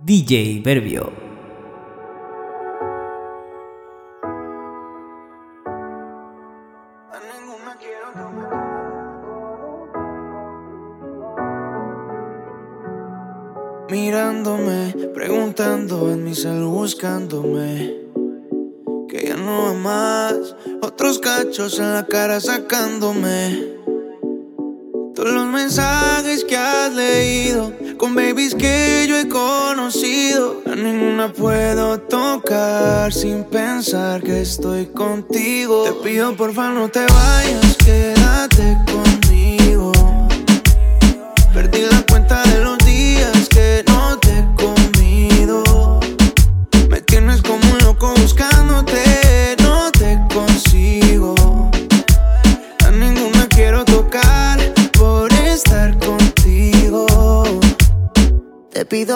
DJ Verbio. Mirándome, preguntando en mi cel, buscándome. Que ya no va más. Otros cachos en la cara sacándome. Todos los mensajes que has leído con babies que yo he conocido, a ninguna puedo tocar sin pensar que estoy contigo. Te pido porfa no te vayas, quédate conmigo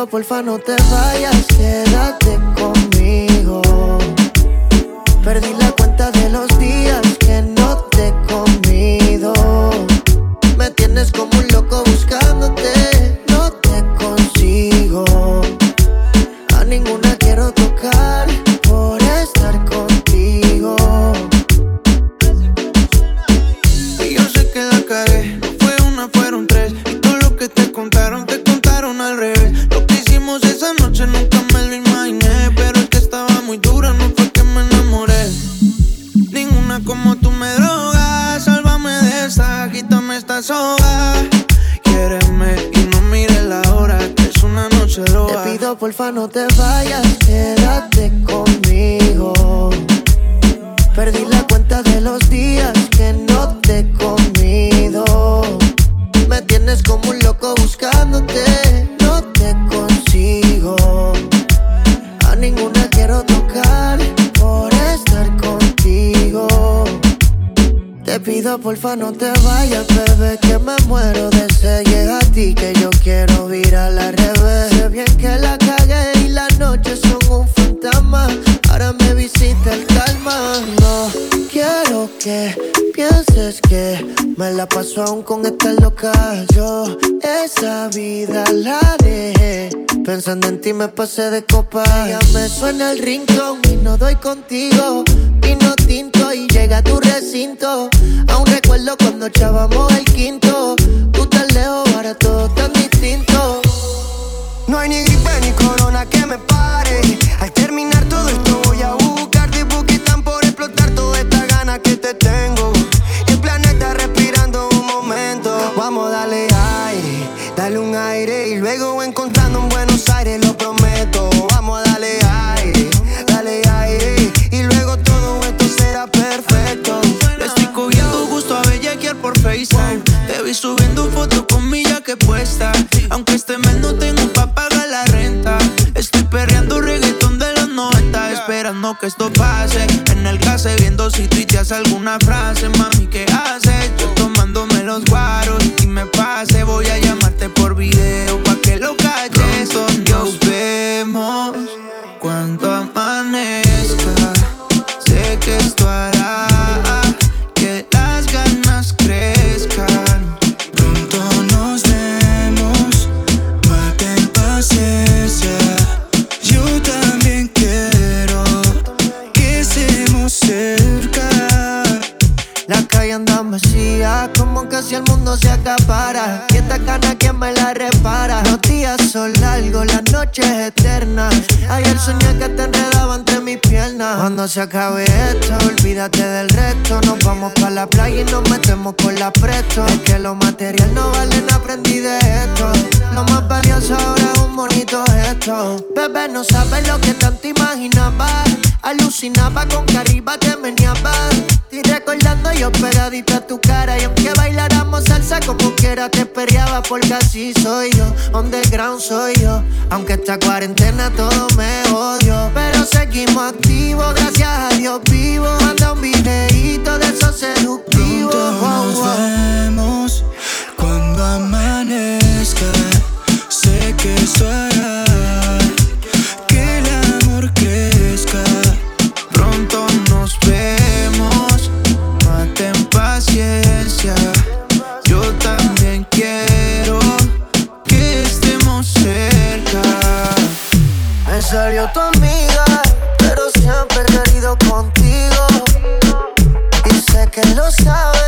porfa no te vayas, quédate no te Pensando en ti me pasé de copa. Ya me suena el rincón y no doy contigo. Vino tinto y llega a tu recinto. Aún recuerdo cuando echábamos el quinto. Tú tan lejos, ahora todo tan distinto. No hay ni gripe ni color lo que tanto imaginaba. Alucinaba con que arriba te meneaba. Y recordando yo pegadita a tu cara. Y aunque bailáramos salsa como quiera, te perreaba. Porque así soy yo, underground soy yo. Aunque esta cuarentena todo me odio. Pero seguimos activos, gracias a Dios vivo. Manda un videíto de esos seductivos. Cuando amanezca. Sé que eso hará salió tu amiga, pero siempre he querido contigo. Y sé que lo sabes.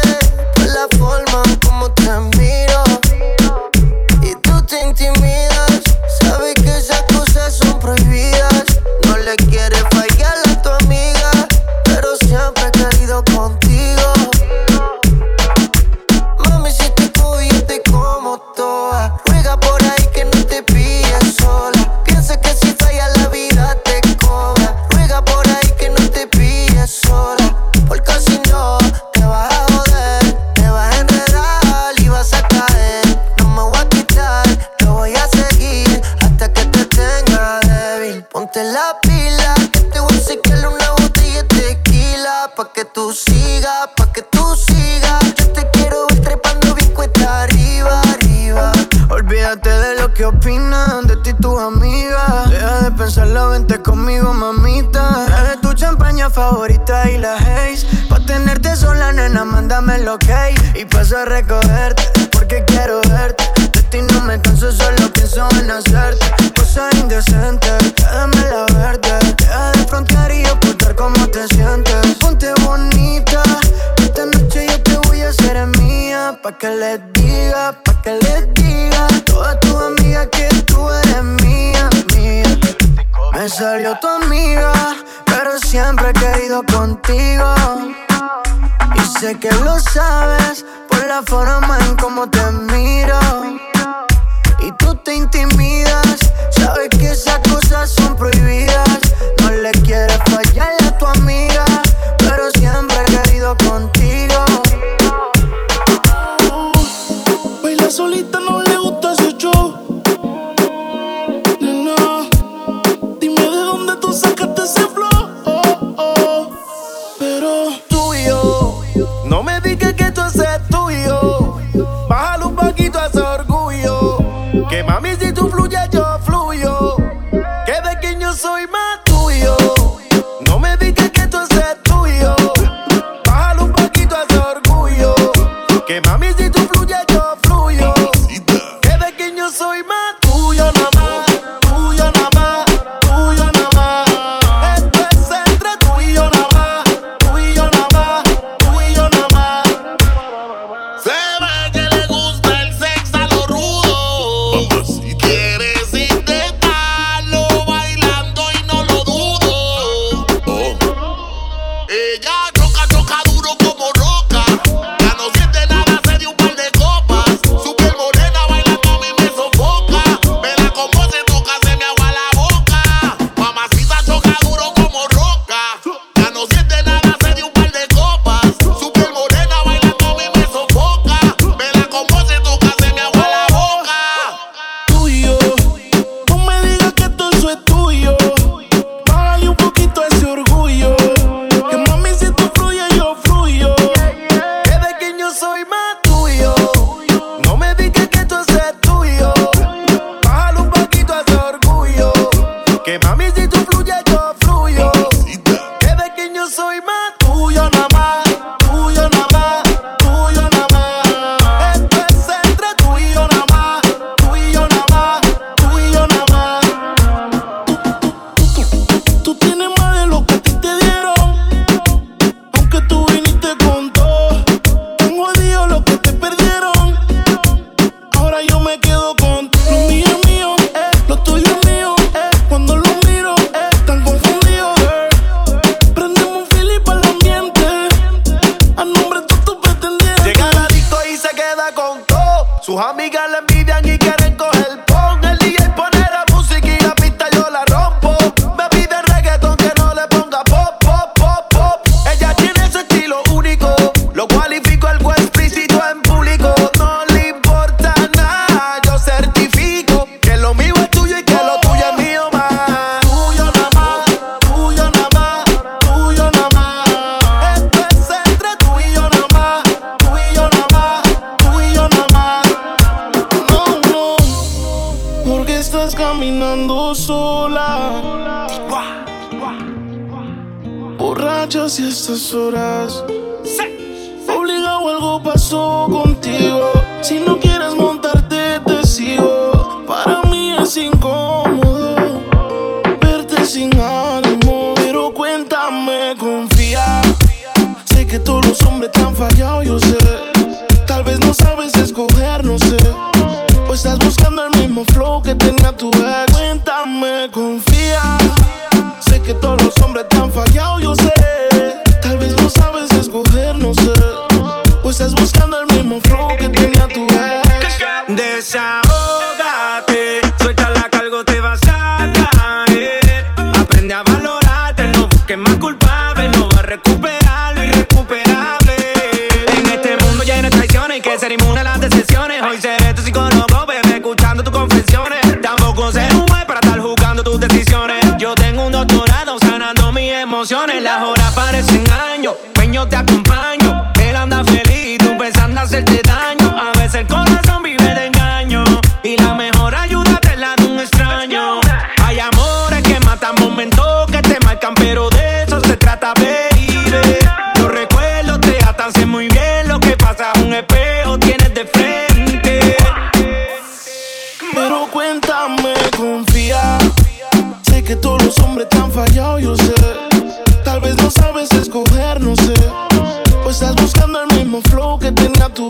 ponte la pila. Te voy a secar una botella de tequila. Pa' que tú sigas, pa' que tú sigas. Yo te quiero ir trepando bien cuesta arriba, arriba. Olvídate de lo que opinan de ti tus amigas. Deja de pensarlo, vente conmigo, mamita. Trae tu champaña favorita y la haze. Pa' tenerte sola, nena, mándame lo que. Y paso a recogerte, porque quiero verte. De ti no me canso, solo pienso en hacerte cosa indecente. Déjame la verde, deja de frontear y ocultar cómo te sientes. Ponte bonita, esta noche yo te voy a hacer mía. Pa' que les diga, pa' que les diga. Todas tus amigas que tú eres mía, mía. Me salió tu amiga, pero siempre he querido contigo. Y sé que lo sabes por la forma en cómo te miro te intimidas, sabes que esas cosas son prohibidas. Que mami sin ánimo. Pero cuéntame, confía. Sé que todos los hombres te han fallado, yo sé. Tal vez no sabes escoger, no sé. O estás buscando el mismo flow que tenía tu ex. Cuéntame, confía Las horas parecen años, peño te acompaño. Flow que tenía tu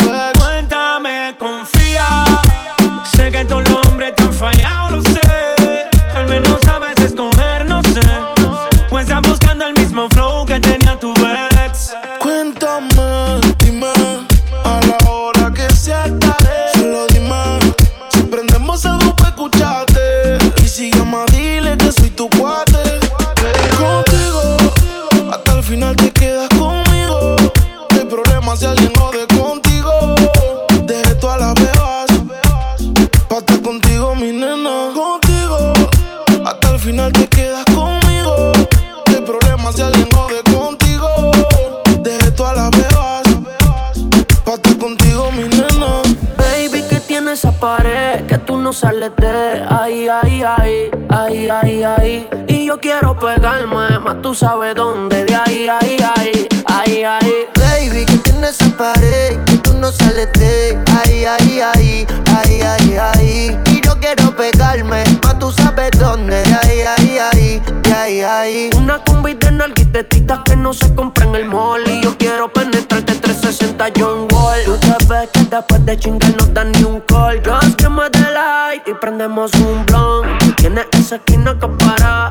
tú sabes dónde, de ahí, ahí, ahí, ahí, ahí. Baby, que tienes esa pared que tú no sales de ahí, ahí, ahí, ahí, ahí, ahí. Y yo quiero pegarme, más tú sabes dónde, de ahí, ahí, ahí, de ahí, ahí. Una combi de nalguitetitas que no se compra en el mall Y yo quiero penetrarte 360 John Wall Tú sabes que después de chingar no dan ni un call Just que me light y prendemos un blunt tienes esa esquina que para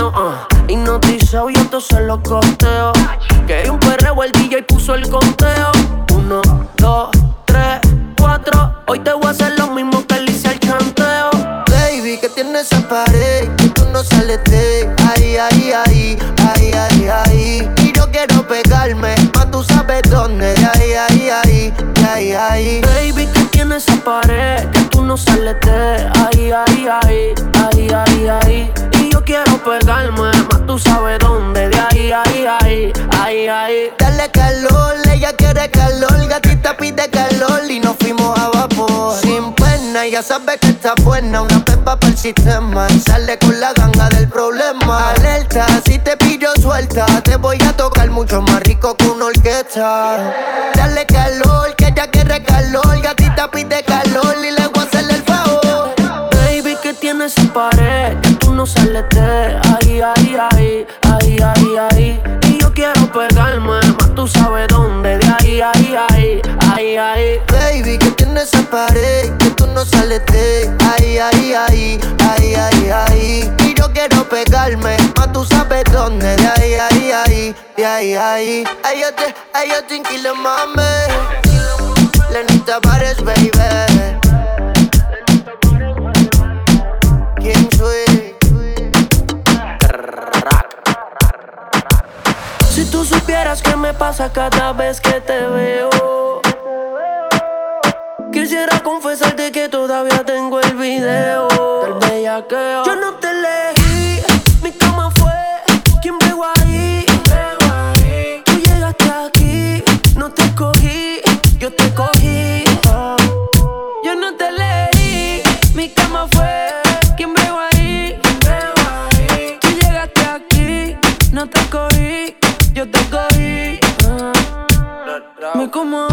meneo uh. Hipnotizado y entonces lo costeo Que un perreo el DJ puso el conteo Uno, dos, tres, cuatro Hoy te voy a hacer lo mismo que le hice al chanteo Baby, que tienes esa pared que tú no sales de ahí, ahí, ahí, ahí, ahí, ahí. Y yo quiero pegarme, más tú sabes dónde, de ahí, ahí, ahí, de ahí, ahí. Baby, que tiene esa pared que tú no sales de ahí, ahí, ahí, ahí, ahí, ahí. Yo quiero pegarme, más tú sabes dónde, de ahí, ahí, ahí, ahí, ahí. Dale calor, ella quiere calor, gatita pide calor y nos fuimos a vapor. Sin pena, ya sabe que está buena, una pepa para el sistema. Sale con la ganga del problema. Alerta, si te pillo suelta, te voy a tocar mucho más rico que una orquesta. Dale calor, que ella quiere calor, gatita pide calor y le no sales de ahí, ahí, ahí, ahí, ahí, ahí. Y yo quiero pegarme, más tú sabes dónde, de ahí, ahí, ahí, ahí, ahí. Baby, que tiene esa pared que tú no sales de ahí, ahí, ahí, ahí, ahí, ahí. Y yo quiero pegarme, más tú sabes dónde, de ahí, ahí, ahí, de ahí, ahí. Ay, yo te, ay, yo te inquilo, mami. Lenita Pares, baby. Supieras qué me pasa cada vez que te veo. Quisiera confesarte que todavía tengo el video del bellaqueo. Yo como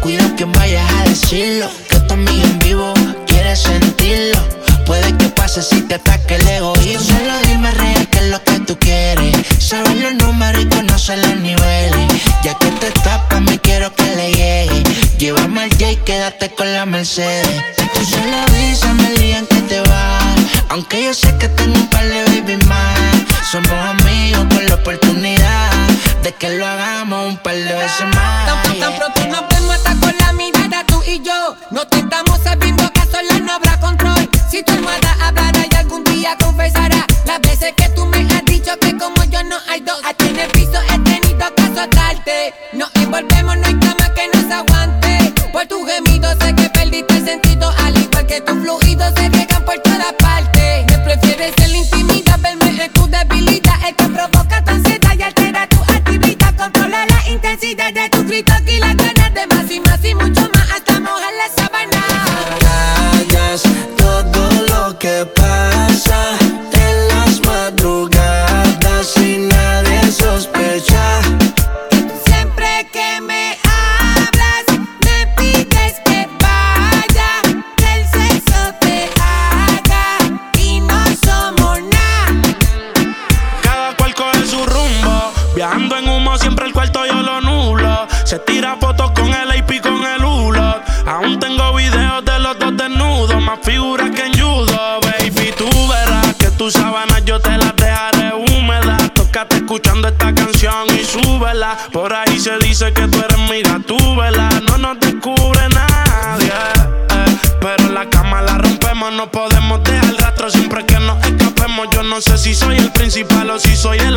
cuida que vayas a decirlo. Que tu amiga en vivo quiere sentirlo. Puede que pase si te ataque el egoísmo. Solo dime real qué es lo que tú quieres. Saber los números y conocer los niveles. Ya que te tapas, me quiero que le llegue. Llévame al J, quédate con la Mercedes. Tú solo avísame el día en que te vas. Aunque yo sé que tengo un par de baby más. Somos amigos por la oportunidad de que lo hagamos un par de veces más. Tan, tan pronto nos vemos hasta con la mirada tú y yo. No te estamos sabiendo que a solas no habrá control. Si tu almohada hablará y algún día confesará las veces que tú me has dicho que como yo no hay dos. A ti en el piso he tenido que azotarte. Nos envolvemos, no hay cama que nos aguante. Por tu gemido sé que perdiste el sentido. Al igual que tus fluidos se riegan por toda parte. Me prefieres en la intimidad, verme en tu debilidad. El que provoca y las ganas de más y más y mucho más hasta mojar la sábana. Callas todo lo que pasa en las madrugadas y nadie sospecha. Siempre que me hablas, me pides que vaya, que el sexo te haga y no somos nada. Cada cual coge su rumbo Viajando en humo siempre el cuarto yo lo nulo Se tira fotos con el AP con el hulo Aún tengo videos de los dos desnudos Más figuras que en judo Baby. Tú verás que tus sábanas yo te las dejaré húmedas. Tócate escuchando esta canción y súbela. Por ahí se dice que tú eres mi gatúbela. No nos descubre nadie eh, Pero no podemos dejar rastro siempre que nos escapemos. Yo no sé si soy el principal o si soy el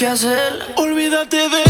que hacer. Olvídate de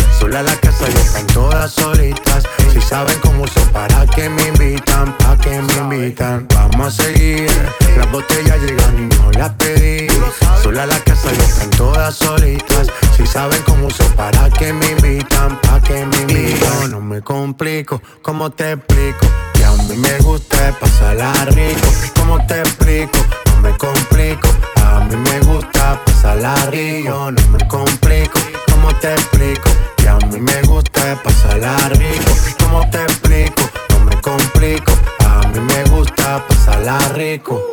Sola la casa y están todas solitas. Si saben cómo uso, para que me invitan, pa' que me invitan. Vamos a seguir. Las botellas llegan y no las pedí. Sola la casa y están todas solitas. Si saben cómo uso, para que me invitan, pa' que me invitan. No me complico, ¿cómo te explico? Que a mí me gusta pasarla rico. ¿Cómo te explico? No me complico. A mí me gusta pasarla rico. No me complico, ¿cómo te explico? Que a mí me gusta pasarla rico. ¿Cómo te explico? No me complico. A mí me gusta pasarla rico.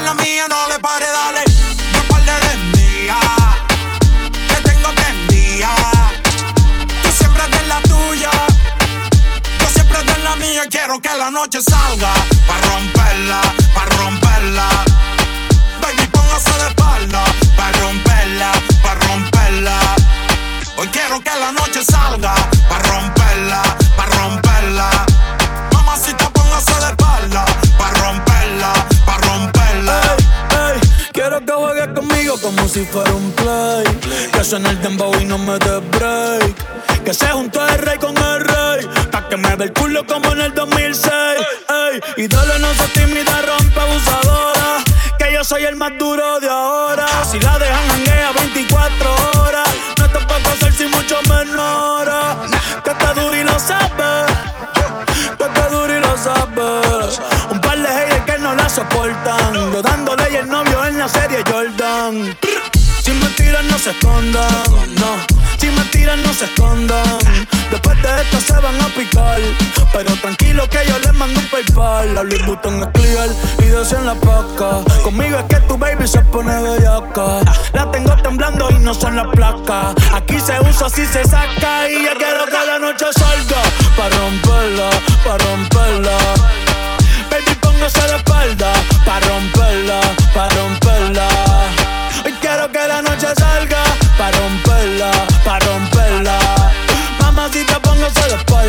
En la mía. No le pare, dale. No pare de mía. Te tengo prendida. Tú siempre eres la tuya. Yo siempre eres la mía. Quiero que la noche salga. Pa' romperla, pa' romperla. Baby, póngase de espalda. Pa' romperla, pa' romperla. Hoy quiero que la noche salga para romperla, para romperla. Como si fuera un play. Que suene el dembow y no me des break. Que se juntó el rey con el rey. Pa' que me ve el culo como en el 2006. Ey, y dale, no se tímida, rompe abusadora. Que yo soy el más duro de ahora. Si la dejan janguea 24 horas. No te puedo hacer sin mucho menor. Que está duro y lo sabes. Que está duro y lo sabes. Soportan. Yo dándole y el novio en la serie Jordan. Si me tiran, no se escondan. No, si me tiran, no se escondan. Después de esto se van a picar. Pero tranquilo que yo les mando un PayPal. La Louis Vuitton es clear y dos en la paca. Conmigo es que tu baby se pone bellaca. La tengo temblando y no son las placas. Aquí se usa, así se saca. Y yo quiero que la noche salga. Pa' romperla, pa' romperla.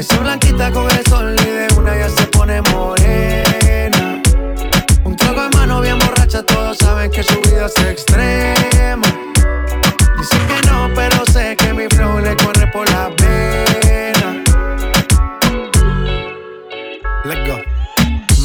Esa blanquita con el sol y de una ya se pone morena. Un trago en mano bien borracha, todos saben que su vida es extrema. Dice que no, pero sé que mi flow le corre por la pena. Let's go.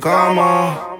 come on.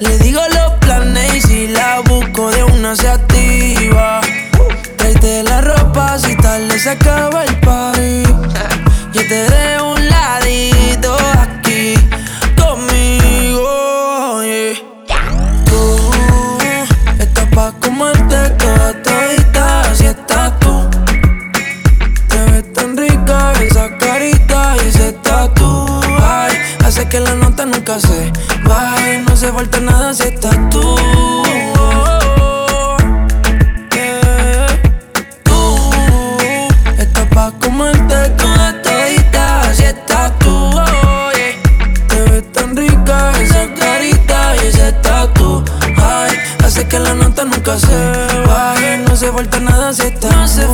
le digo los planes y si la busco de una se activa. Tráete la ropa si tal le se acaba el party. Yo te dejo que la nota nunca se baje. No se falta nada si estás tú. Yeah. Tú estás pa' comerte toda todita si estás tú. Te ves tan rica esa carita y ese tatu. Ay, hace que la nota nunca se baje. No se falta nada si estás No se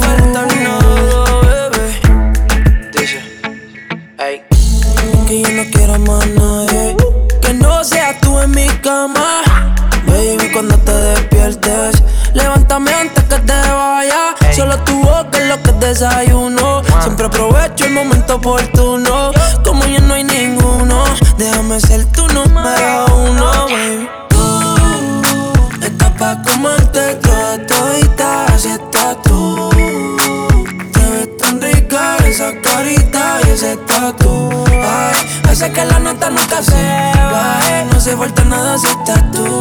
Siempre aprovecho el momento oportuno. Como ya no hay ninguno, déjame ser tu número uno, baby. Tú estás pa' comerte toda todita, así estás tú. Te ves tan rica esa carita y ese tatu. Ay, hace que la nota nunca se. Eh. No se falta nada si estás tú.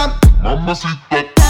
mamacita, mamacita.